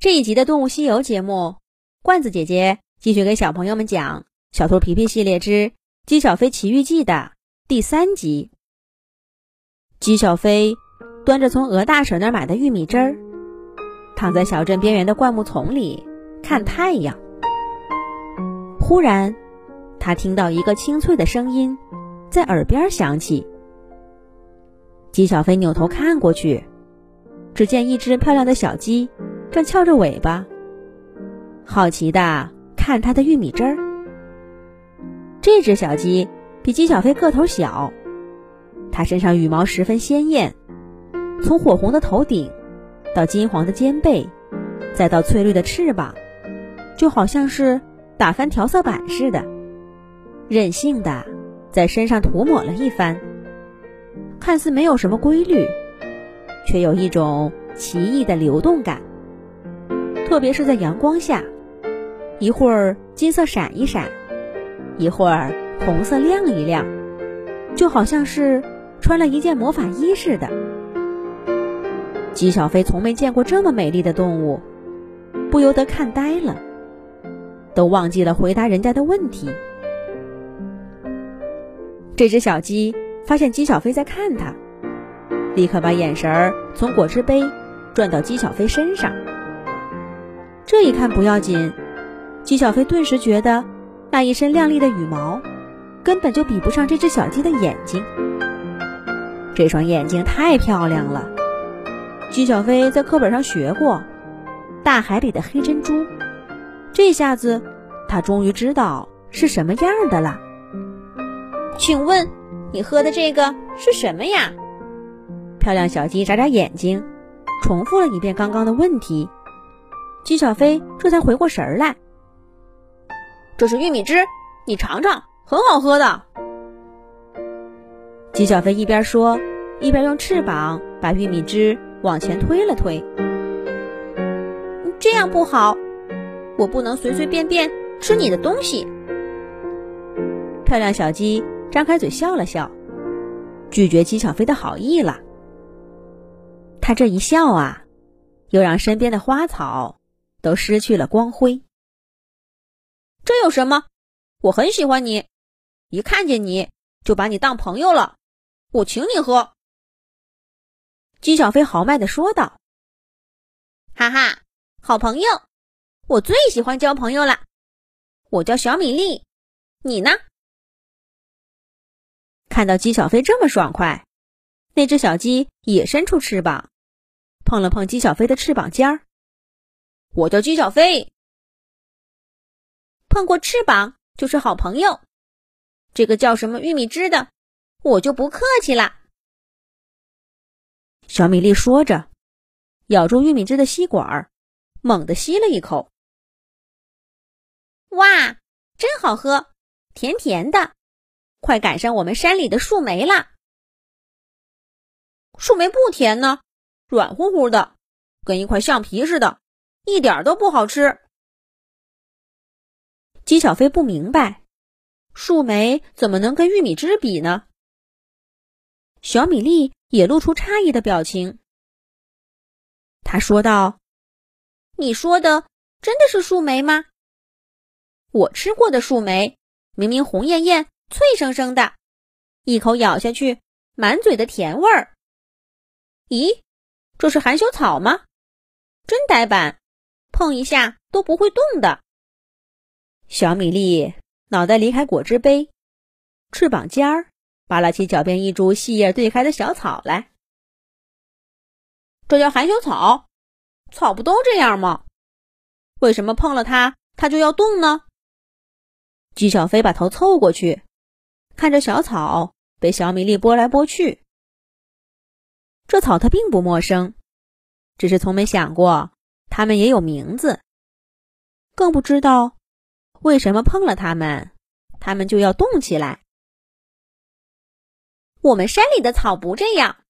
这一集的《动物西游》节目，罐子姐姐继续给小朋友们讲《小兔皮皮系列之鸡小飞奇遇记》的第三集。鸡小飞端着从鹅大婶那儿买的玉米汁儿，躺在小镇边缘的灌木丛里看太阳。忽然，他听到一个清脆的声音在耳边响起。鸡小飞扭头看过去，只见一只漂亮的小鸡。正翘着尾巴，好奇的看它的玉米汁儿。这只小鸡比鸡小飞个头小，它身上羽毛十分鲜艳，从火红的头顶到金黄的肩背，再到翠绿的翅膀，就好像是打翻调色板似的，任性的在身上涂抹了一番，看似没有什么规律，却有一种奇异的流动感。特别是在阳光下，一会儿金色闪一闪，一会儿红色亮一亮，就好像是穿了一件魔法衣似的。姬小飞从没见过这么美丽的动物，不由得看呆了，都忘记了回答人家的问题。这只小鸡发现姬小飞在看它，立刻把眼神儿从果汁杯转到姬小飞身上。这一看不要紧，姬小飞顿时觉得那一身亮丽的羽毛根本就比不上这只小鸡的眼睛。这双眼睛太漂亮了，姬小飞在课本上学过“大海里的黑珍珠”，这下子他终于知道是什么样的了。请问你喝的这个是什么呀？漂亮小鸡眨眨眼睛，重复了一遍刚刚的问题。姬小飞这才回过神来，这是玉米汁，你尝尝，很好喝的。姬小飞一边说，一边用翅膀把玉米汁往前推了推。这样不好，我不能随随便便吃你的东西。漂亮小鸡张开嘴笑了笑，拒绝姬小飞的好意了。他这一笑啊，又让身边的花草。都失去了光辉。这有什么？我很喜欢你，一看见你就把你当朋友了。我请你喝。”姬小飞豪迈的说道。“哈哈，好朋友，我最喜欢交朋友了。我叫小米粒，你呢？”看到姬小飞这么爽快，那只小鸡也伸出翅膀，碰了碰姬小飞的翅膀尖儿。我叫姬小飞，碰过翅膀就是好朋友。这个叫什么玉米汁的，我就不客气了。小米粒说着，咬住玉米汁的吸管，猛地吸了一口。哇，真好喝，甜甜的，快赶上我们山里的树莓了。树莓不甜呢，软乎乎的，跟一块橡皮似的。一点都不好吃。姬小飞不明白，树莓怎么能跟玉米汁比呢？小米粒也露出诧异的表情。他说道：“你说的真的是树莓吗？我吃过的树莓明明红艳艳、脆生生的，一口咬下去，满嘴的甜味儿。咦，这是含羞草吗？真呆板！”碰一下都不会动的。小米粒脑袋离开果汁杯，翅膀尖儿扒拉起脚边一株细叶对开的小草来。这叫含羞草，草不都这样吗？为什么碰了它，它就要动呢？姬小飞把头凑过去，看着小草被小米粒拨来拨去。这草它并不陌生，只是从没想过。它们也有名字，更不知道为什么碰了它们，它们就要动起来。我们山里的草不这样，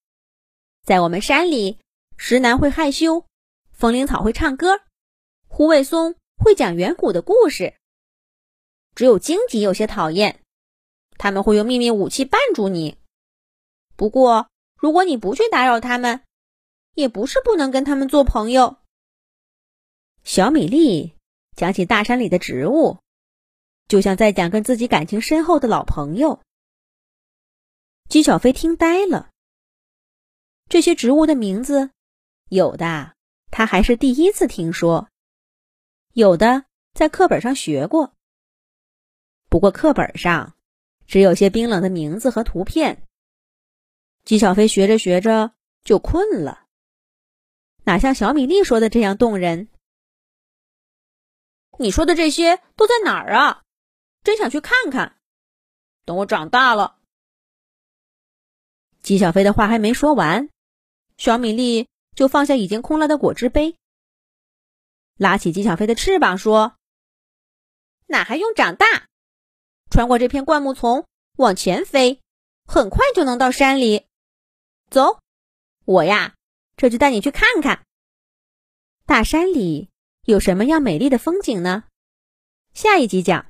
在我们山里，石楠会害羞，风铃草会唱歌，虎尾松会讲远古的故事。只有荆棘有些讨厌，他们会用秘密武器绊住你。不过，如果你不去打扰他们，也不是不能跟他们做朋友。小米粒讲起大山里的植物，就像在讲跟自己感情深厚的老朋友。姬小飞听呆了。这些植物的名字，有的他还是第一次听说，有的在课本上学过。不过课本上只有些冰冷的名字和图片。姬小飞学着学着就困了，哪像小米粒说的这样动人。你说的这些都在哪儿啊？真想去看看。等我长大了。姬小飞的话还没说完。小米粒就放下已经空了的果汁杯，拉起姬小飞的翅膀说：“哪还用长大？穿过这片灌木丛往前飞，很快就能到山里。走，我呀，这就带你去看看大山里有什么样美丽的风景呢？”下一集讲。